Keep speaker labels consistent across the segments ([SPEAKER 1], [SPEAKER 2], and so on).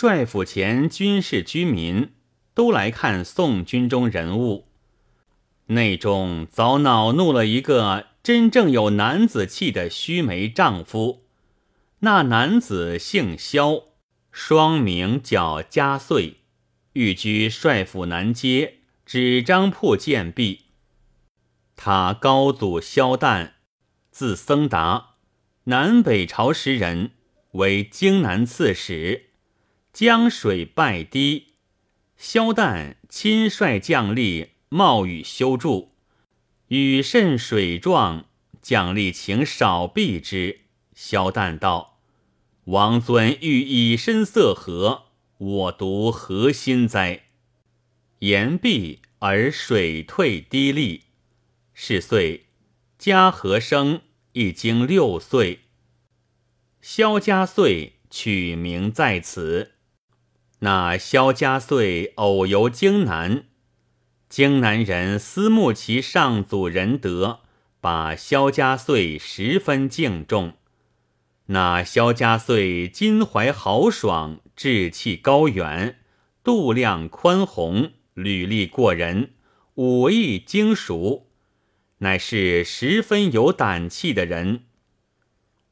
[SPEAKER 1] 帅府前军士居民都来看宋军中人物，内中早恼怒了一个真正有男子气的须眉丈夫。那男子姓萧，双名叫嘉穗，寓居帅府南街纸张铺建壁。他高祖萧旦，字僧达，南北朝时人，为荆南刺史。江水败堤，萧旦亲率将吏冒雨修筑，雨甚水壮，将吏请少避之。萧旦道。王尊欲以身色和，我独何心哉？言毕而水退滴沥。是岁，嘉禾生已经六岁。萧家岁取名在此。那萧家岁偶游荆南，荆南人思慕其上祖仁德，把萧家岁十分敬重。那萧家岁襟怀豪爽，志气高远，度量宽宏，履历过人，武艺精熟，乃是十分有胆气的人。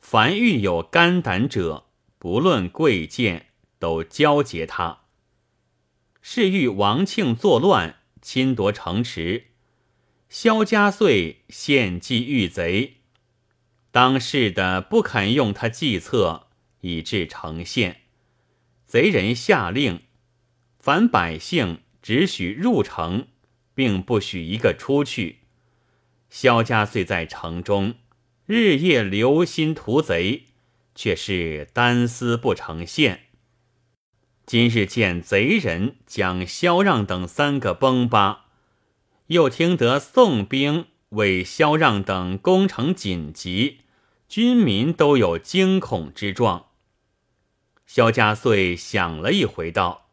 [SPEAKER 1] 凡遇有肝胆者，不论贵贱，都交结他。是欲王庆作乱，侵夺城池，萧家遂献计遇贼。当世的不肯用他计策，以致成县。贼人下令，凡百姓只许入城，并不许一个出去。萧家遂在城中，日夜留心屠贼，却是单丝不成线。今日见贼人将萧让等三个崩巴，又听得宋兵为萧让等攻城紧急。军民都有惊恐之状。萧家遂想了一回，道：“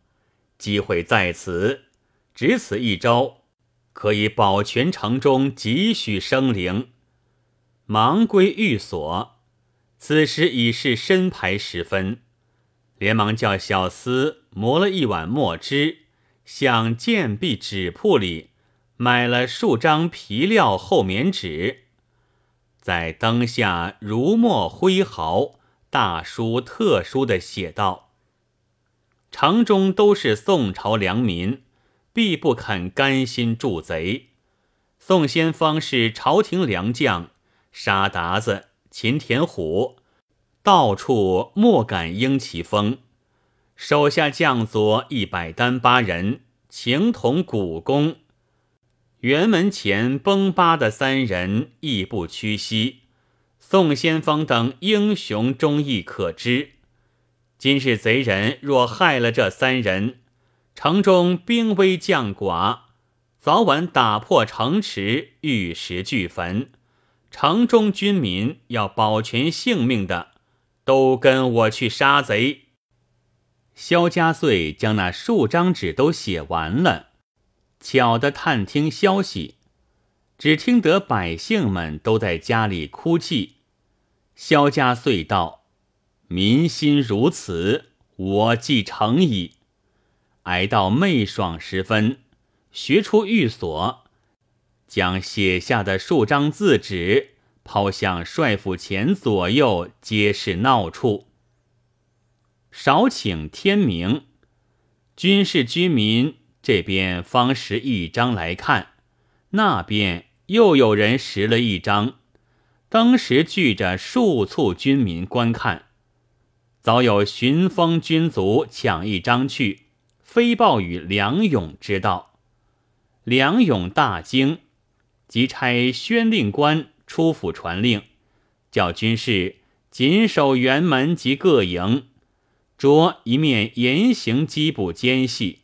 [SPEAKER 1] 机会在此，只此一招，可以保全城中几许生灵。”忙归寓所，此时已是申牌时分，连忙叫小厮磨了一碗墨汁，向贱婢纸铺里买了数张皮料厚棉纸。在灯下如墨挥毫，大书特书的写道：“城中都是宋朝良民，必不肯甘心助贼。宋先锋是朝廷良将，沙达子、秦田虎，到处莫敢应其风。手下将佐一百单八人，情同古公。”辕门前崩巴的三人亦不屈膝，宋先锋等英雄忠义可知。今日贼人若害了这三人，城中兵危将寡，早晚打破城池，玉石俱焚。城中军民要保全性命的，都跟我去杀贼。萧家遂将那数张纸都写完了。巧的探听消息，只听得百姓们都在家里哭泣。萧家遂道：“民心如此，我既成矣。”挨到昧爽时分，学出寓所，将写下的数张字纸抛向帅府前左右，皆是闹处。少请天明，军事居民。这边方拾一张来看，那边又有人拾了一张，当时聚着数簇军民观看。早有寻风军卒抢一张去，飞报与梁勇知道。梁勇大惊，即差宣令官出府传令，叫军士紧守辕门及各营，着一面严刑缉捕奸细。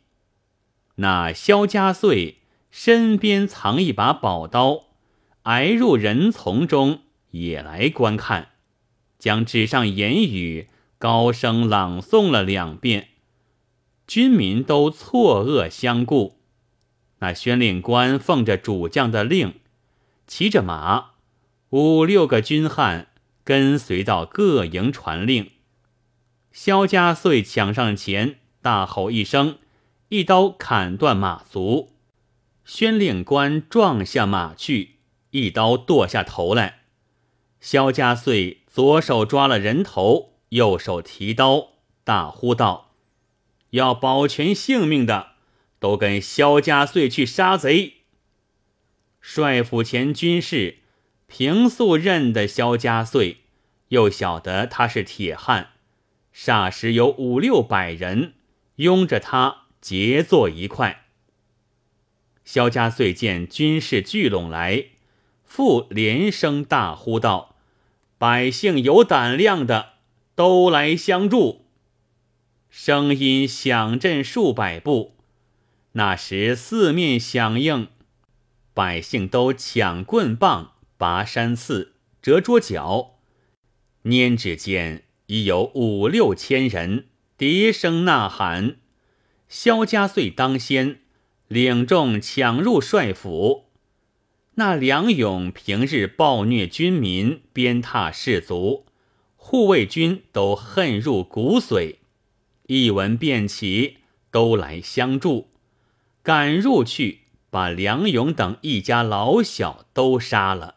[SPEAKER 1] 那萧家岁身边藏一把宝刀，挨入人丛中也来观看，将纸上言语高声朗诵了两遍，军民都错愕相顾。那宣令官奉着主将的令，骑着马，五六个军汉跟随到各营传令。萧家遂抢上前，大吼一声，一刀砍断马足。宣令官撞下马去，一刀剁下头来。萧家遂左手抓了人头，右手提刀，大呼道：“要保全性命的，都跟萧家遂去杀贼！”帅府前军士平素认得萧家穗，又晓得他是铁汉。霎时有五六百人拥着他结坐一块。萧家穗见军士聚拢来，复连声大呼道：“百姓有胆量的，都来相助！”声音响震数百步。那时四面响应，百姓都抢棍棒、拔山刺、折桌角，拈指间。已有五六千人，笛声呐喊。萧家遂当先，领众抢入帅府。那梁勇平日暴虐军民，鞭挞士卒，护卫军都恨入骨髓。一闻便起，都来相助，赶入去，把梁勇等一家老小都杀了。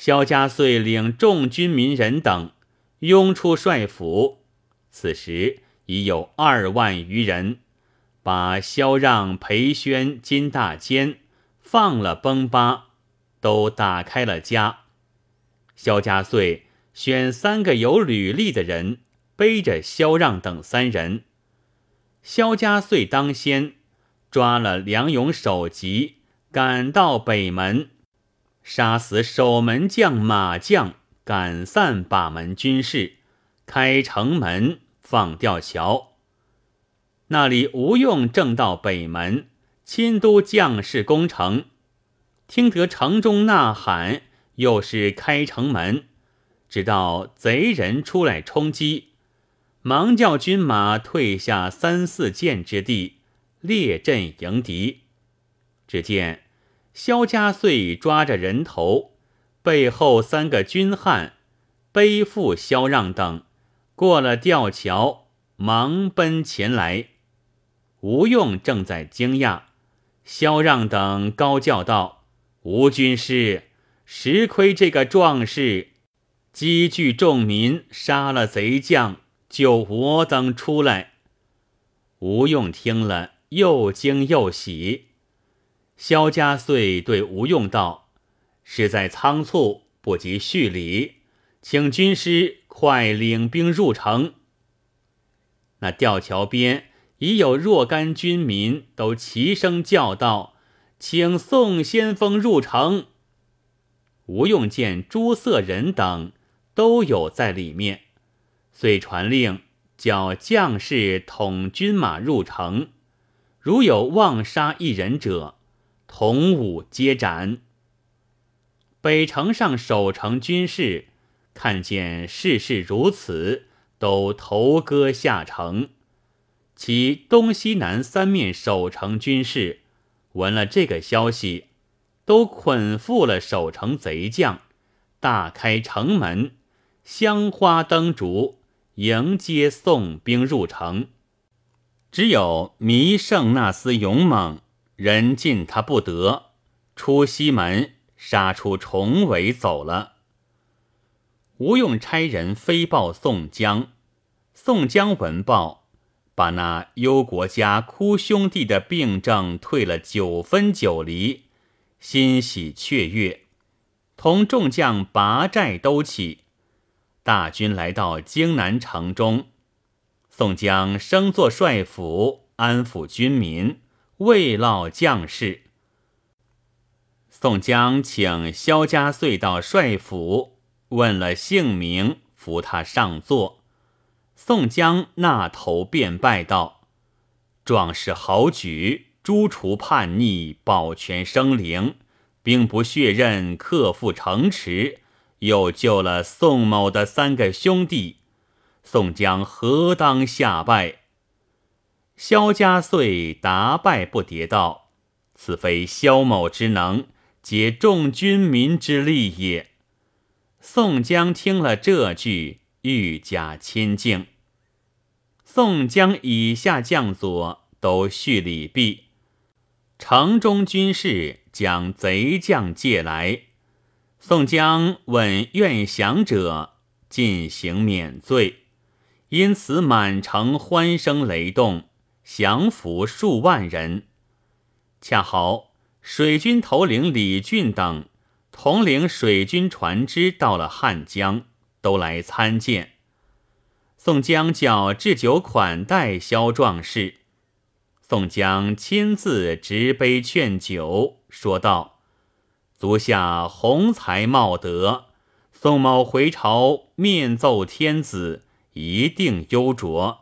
[SPEAKER 1] 萧家遂领众军民人等。拥出帅府，此时已有二万余人，把萧让、裴宣、金大坚放了崩巴，都打开了家。萧家遂选三个有履历的人，背着萧让等三人。萧家遂当先，抓了梁勇首级，赶到北门，杀死守门将马将。赶散把门军士，开城门放吊桥。那里吴用正到北门，亲督将士攻城，听得城中呐喊，又是开城门，直到贼人出来冲击，忙叫军马退下三四箭之地，列阵迎敌。只见萧家遂抓着人头。背后三个军汉背负萧让等，过了吊桥，忙奔前来。吴用正在惊讶，萧让等高叫道：“吴军师，实亏这个壮士，积聚众民，杀了贼将，救我等出来。”吴用听了，又惊又喜。萧家遂对吴用道。实在仓促，不及叙礼，请军师快领兵入城。那吊桥边已有若干军民都齐声叫道：“请宋先锋入城。”吴用见诸色人等都有在里面，遂传令叫将士统军马入城，如有妄杀一人者，同武皆斩。北城上守城军士看见事事如此，都投戈下城。其东西南三面守城军士闻了这个消息，都捆缚了守城贼将，大开城门，香花灯烛迎接宋兵入城。只有弥胜那厮勇猛，人进他不得，出西门。杀出重围走了。吴用差人飞报宋江，宋江闻报，把那忧国家哭兄弟的病症退了九分九厘，欣喜雀跃，同众将拔寨都起。大军来到荆南城中，宋江升作帅府，安抚军民，慰劳将士。宋江请萧家遂到帅府，问了姓名，扶他上座。宋江那头便拜道：“壮士豪举，诛除叛逆，保全生灵，兵不血刃，克复城池，又救了宋某的三个兄弟，宋江何当下拜？”萧家遂答拜不迭道：“此非萧某之能。”皆众军民之力也。宋江听了这句，愈加亲近。宋江以下将佐都叙礼毕，城中军士将贼将借来。宋江问愿降者，进行免罪，因此满城欢声雷动，降服数万人。恰好水军头领李俊等统领水军船只到了汉江，都来参见。宋江叫置酒款待萧壮士，宋江亲自执杯劝酒，说道：“足下宏才茂德，宋某回朝面奏天子，一定优卓。”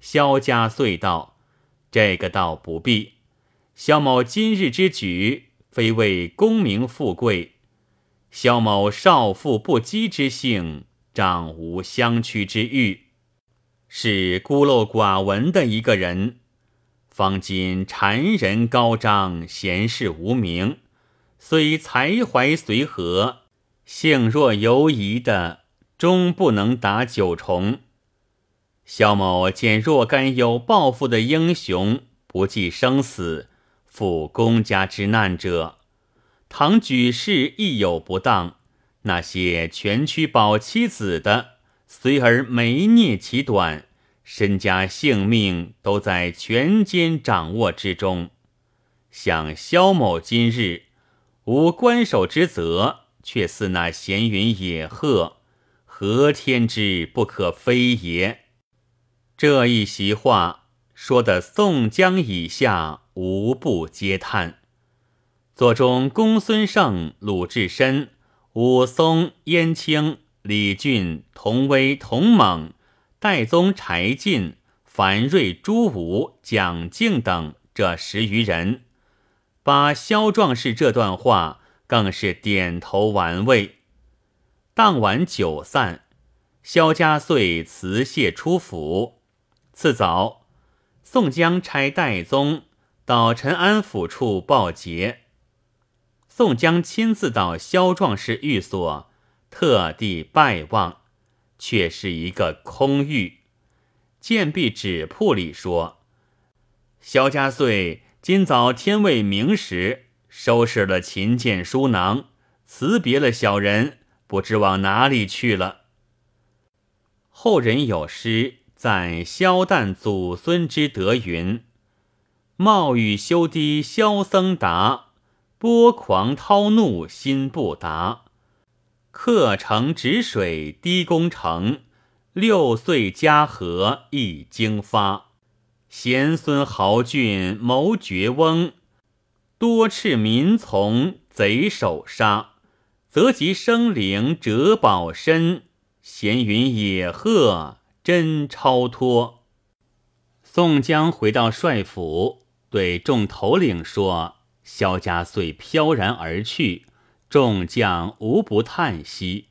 [SPEAKER 1] 萧家遂道：“这个倒不必。萧某今日之举，非为功名富贵，萧某少妇不羁之性。”长无相屈之欲，是孤陋寡闻的一个人。方今谗人高张，闲事无名，虽才怀随和，性若游移的，终不能达九重。萧某见若干有抱负的英雄，不计生死，赴公家之难者，倘举事亦有不当。那些全躯保妻子的，虽而没孽其短，身家性命都在权奸掌握之中。想萧某今日无官守之责，却似那闲云野鹤，何天之不可非也？这一席话说的，宋江以下无不嗟叹。座中公孙胜、鲁智深。武松、燕青、李俊、童威、童猛、戴宗、柴进、樊瑞、朱武、蒋敬等这十余人，把萧壮士这段话更是点头玩味。当晚酒散，萧家遂辞谢出府。次早，宋江差戴宗到陈安府处报捷。宋江亲自到萧壮士寓所，特地拜望，却是一个空寓。见壁纸铺里说：“萧家岁今早天未明时，收拾了琴剑书囊，辞别了小人，不知往哪里去了。”后人有诗赞萧旦祖孙之德云：“冒雨修堤萧僧达。”波狂涛怒心不达，客城止水堤功成。六岁嘉禾一经发，贤孙豪俊谋绝翁。多斥民从贼首杀，则及生灵折宝身。闲云野鹤真超脱。宋江回到帅府，对众头领说。萧家遂飘然而去，众将无不叹息。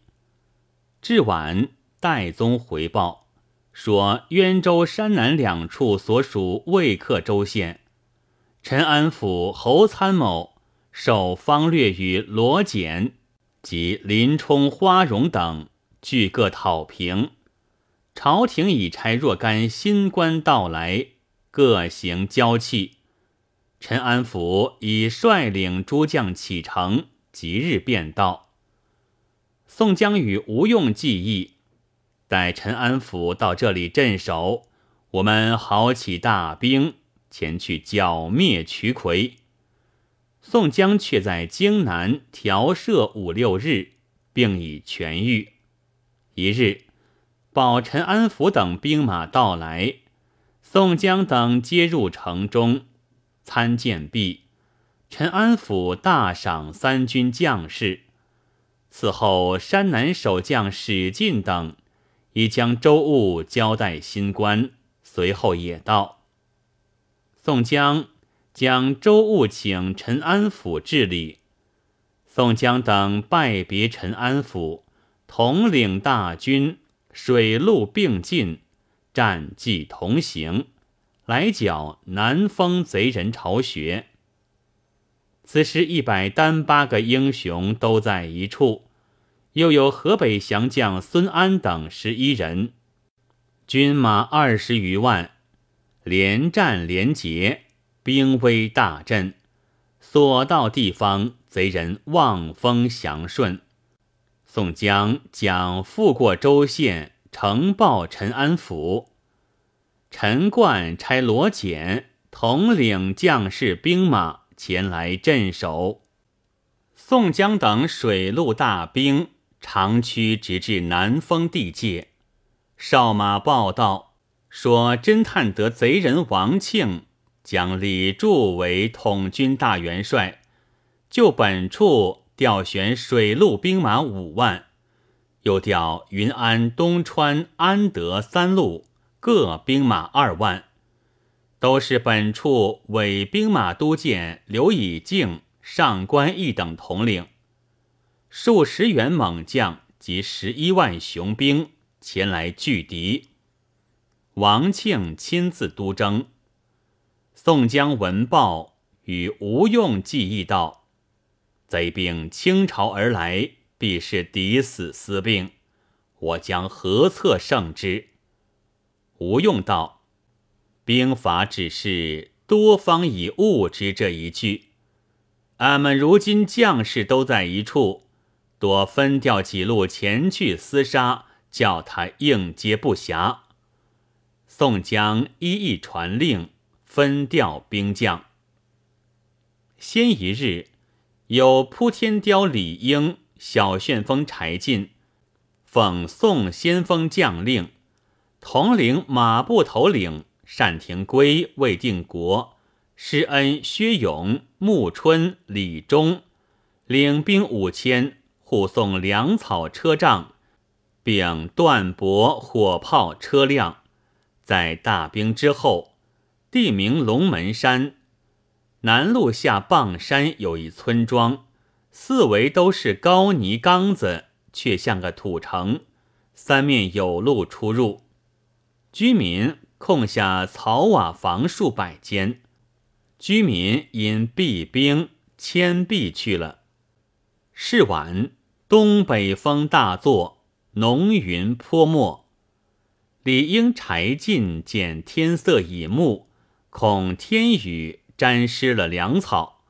[SPEAKER 1] 至晚，戴宗回报说，渊州、山南两处所属魏克州县，陈安府侯参谋受方略与罗简及林冲、花荣等，俱各讨平。朝廷已差若干新官到来，各行交契。陈安府已率领诸将启程，即日便到。宋江与吴用计议，待陈安府到这里镇守，我们好起大兵前去剿灭瞿魁。宋江却在京南调摄五六日，并已痊愈。一日，保陈安府等兵马到来，宋江等皆入城中。参见毕，陈安府大赏三军将士。此后，山南守将史进等已将周务交代新官，随后也到。宋江将周务请陈安府治理，宋江等拜别陈安府，统领大军，水陆并进，战绩同行。来剿南丰贼人巢穴。此时一百单八个英雄都在一处，又有河北降将孙安等十一人，军马二十余万，连战连捷，兵威大振。所到地方，贼人望风祥顺。宋江将赴过州县，呈报陈安府。陈冠差罗简统领将士兵马前来镇守。宋江等水陆大兵长驱直至南丰地界。哨马报道说，侦探得贼人王庆将李柱为统军大元帅，就本处调选水陆兵马五万，又调云安、东川、安德三路各兵马二万，都是本处伪兵马都监刘以敬、上官一等统领，数十员猛将及十一万雄兵。前来拒敌，王庆亲自督征。宋江闻报，与吴用计议道：“贼兵倾巢而来，必是敌死私病，我将何策胜之？”吴用道：“兵法只是多方以物之这一句，俺们如今将士都在一处，多分调几路前去厮杀。”叫他应接不暇。宋江一一传令，分调兵将。先一日，有扑天雕李应、小旋风柴进，奉宋先锋将令，统领马步头领单廷圭、魏定国、施恩、薛勇、穆春、李忠，领兵五千，护送粮草车仗。并断驳火炮车辆，在大兵之后，地名龙门山，南路下傍山有一村庄，四围都是高泥缸子，却像个土城，三面有路出入，居民空下草瓦房数百间，居民因避兵迁避去了。是晚，东北风大作。浓云泼墨，理应柴进见天色已暮，恐天雨沾湿了粮草，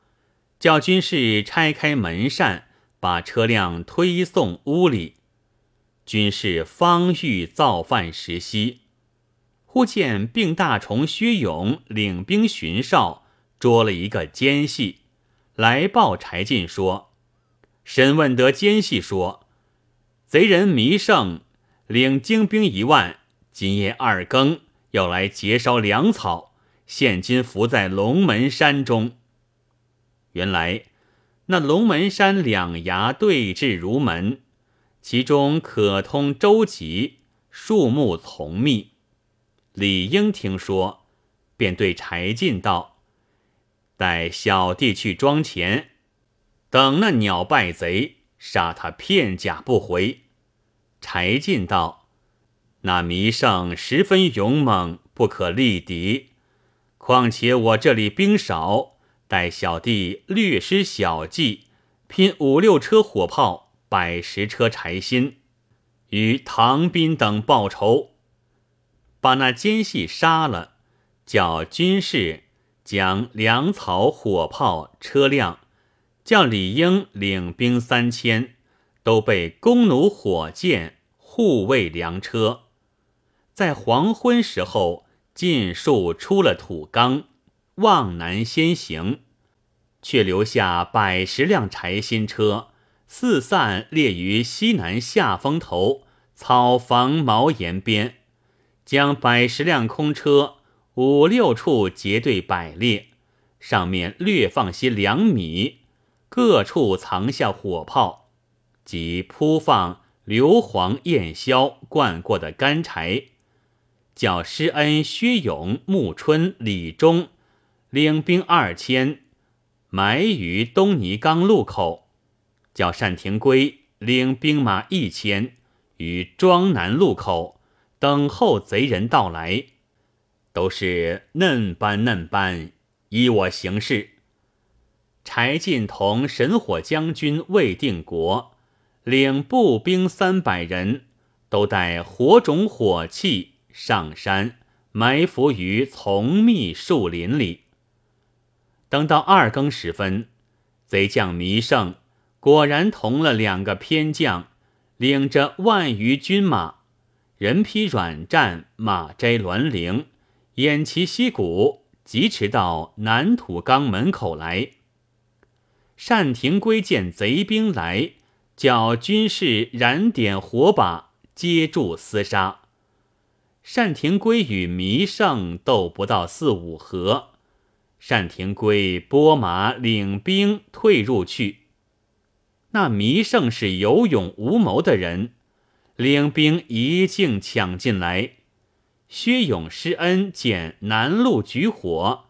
[SPEAKER 1] 叫军士拆开门扇，把车辆推送屋里。军士方欲造饭食息，忽见病大虫薛勇领兵巡哨，捉了一个奸细，来报柴进说：“审问得奸细说。”贼人弥胜领精兵一万，今夜二更要来劫烧粮草，现今伏在龙门山中。原来那龙门山两崖对峙如门，其中可通舟楫，树木丛密。李应听说，便对柴进道：“带小弟去庄前，等那鸟败贼。”杀他片甲不回。柴进道：“那弥胜十分勇猛，不可力敌。况且我这里兵少，待小弟略施小计，拼五六车火炮，百十车柴薪，与唐斌等报仇，把那奸细杀了，叫军士将粮草、火炮、车辆。”叫李应领兵三千，都被弓弩火箭护卫粮车。在黄昏时候，尽数出了土冈，望南先行，却留下百十辆柴薪车，四散列于西南下风头草房茅檐边，将百十辆空车五六处结队摆列，上面略放些粮米。各处藏下火炮，及铺放硫磺焰硝灌过的干柴，叫施恩、薛勇、穆春、李忠领兵二千，埋于东泥冈路口；叫单廷圭领兵马一千，于庄南路口等候贼人到来。都是嫩班嫩班，依我行事。柴进同神火将军魏定国领步兵三百人，都带火种火器，上山，埋伏于丛密树林里。等到二更时分，贼将弥胜果然同了两个偏将，领着万余军马，人披软战，马摘銮铃，偃旗息鼓，疾驰到南土冈门口来。单廷圭见贼兵来，叫军士燃点火把，接住厮杀。单廷圭与弥胜斗不到四五合。单廷圭拨马领兵退入去。那弥胜是有勇无谋的人，领兵一径抢进来。薛勇、施恩见南路举火，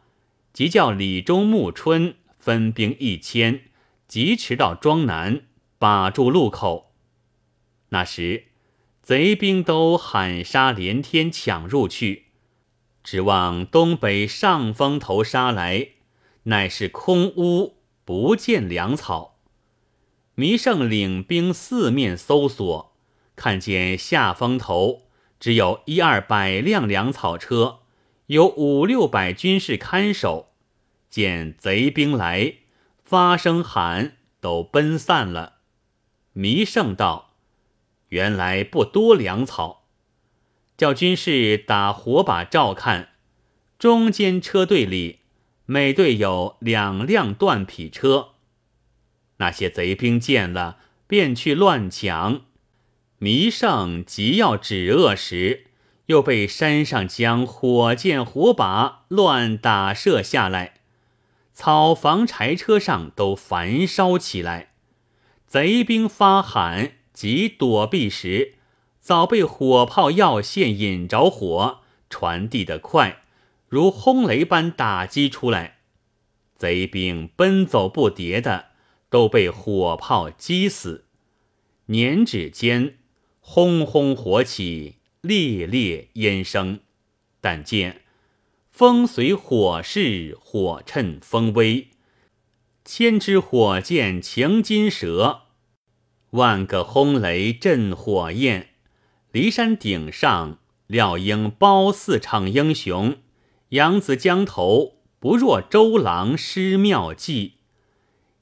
[SPEAKER 1] 即叫李忠、穆春分兵一千，疾驰到庄南，把住路口。那时贼兵都喊杀连天，抢入去。指望东北上风头杀来，乃是空屋，不见粮草。弥胜领兵四面搜索，看见下风头只有一二百辆粮草车，有五六百军士看守。见贼兵来，发声喊，都奔散了。弥胜道：“原来不多粮草。”叫军士打火把照看，中间车队里每队有两辆断匹车。那些贼兵见了，便去乱抢。弥胜急要止恶时，又被山上将火箭火把乱打射下来，草房柴车上都焚烧起来。贼兵发喊，即躲避时。早被火炮药线引着火，传递得快，如轰雷般打击出来。贼兵奔走不迭的，都被火炮击死。年指间，轰轰火起，烈烈烟生。但见风随火势，火趁风威，千支火箭擎金蛇，万个轰雷震火焰。骊山顶上，料应褒四场英雄，扬子江头不若周郎施妙计。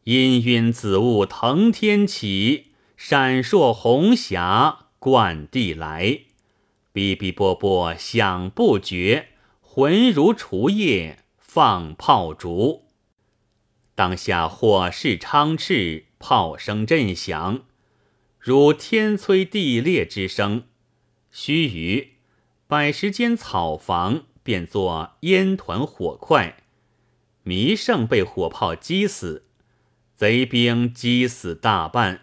[SPEAKER 1] 氤氲紫雾腾天起，闪烁红霞贯地来。哔哔啵啵响不绝，浑如除夜放炮竹。当下火势昌炽，炮声震响，如天摧地裂之声。须臾，百十间草房变作烟团火块，弥胜被火炮击死，贼兵击死大半，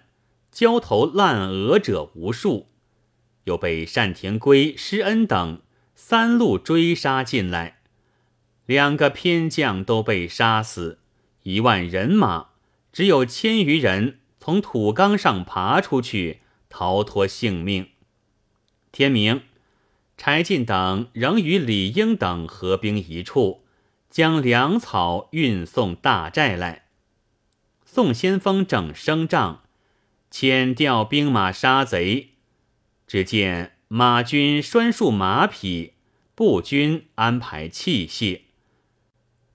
[SPEAKER 1] 焦头烂额者无数，又被单廷圭、施恩等三路追杀进来，两个偏将都被杀死，一万人马只有千余人从土冈上爬出去，逃脱性命。天明，柴进等仍与李应等合兵一处，将粮草运送大寨来。宋先锋正升帐，遣调兵马杀贼。只见马军拴束马匹，步军安排器械。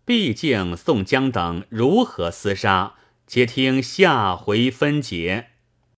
[SPEAKER 1] 毕竟宋江等如何厮杀，且听下回分解。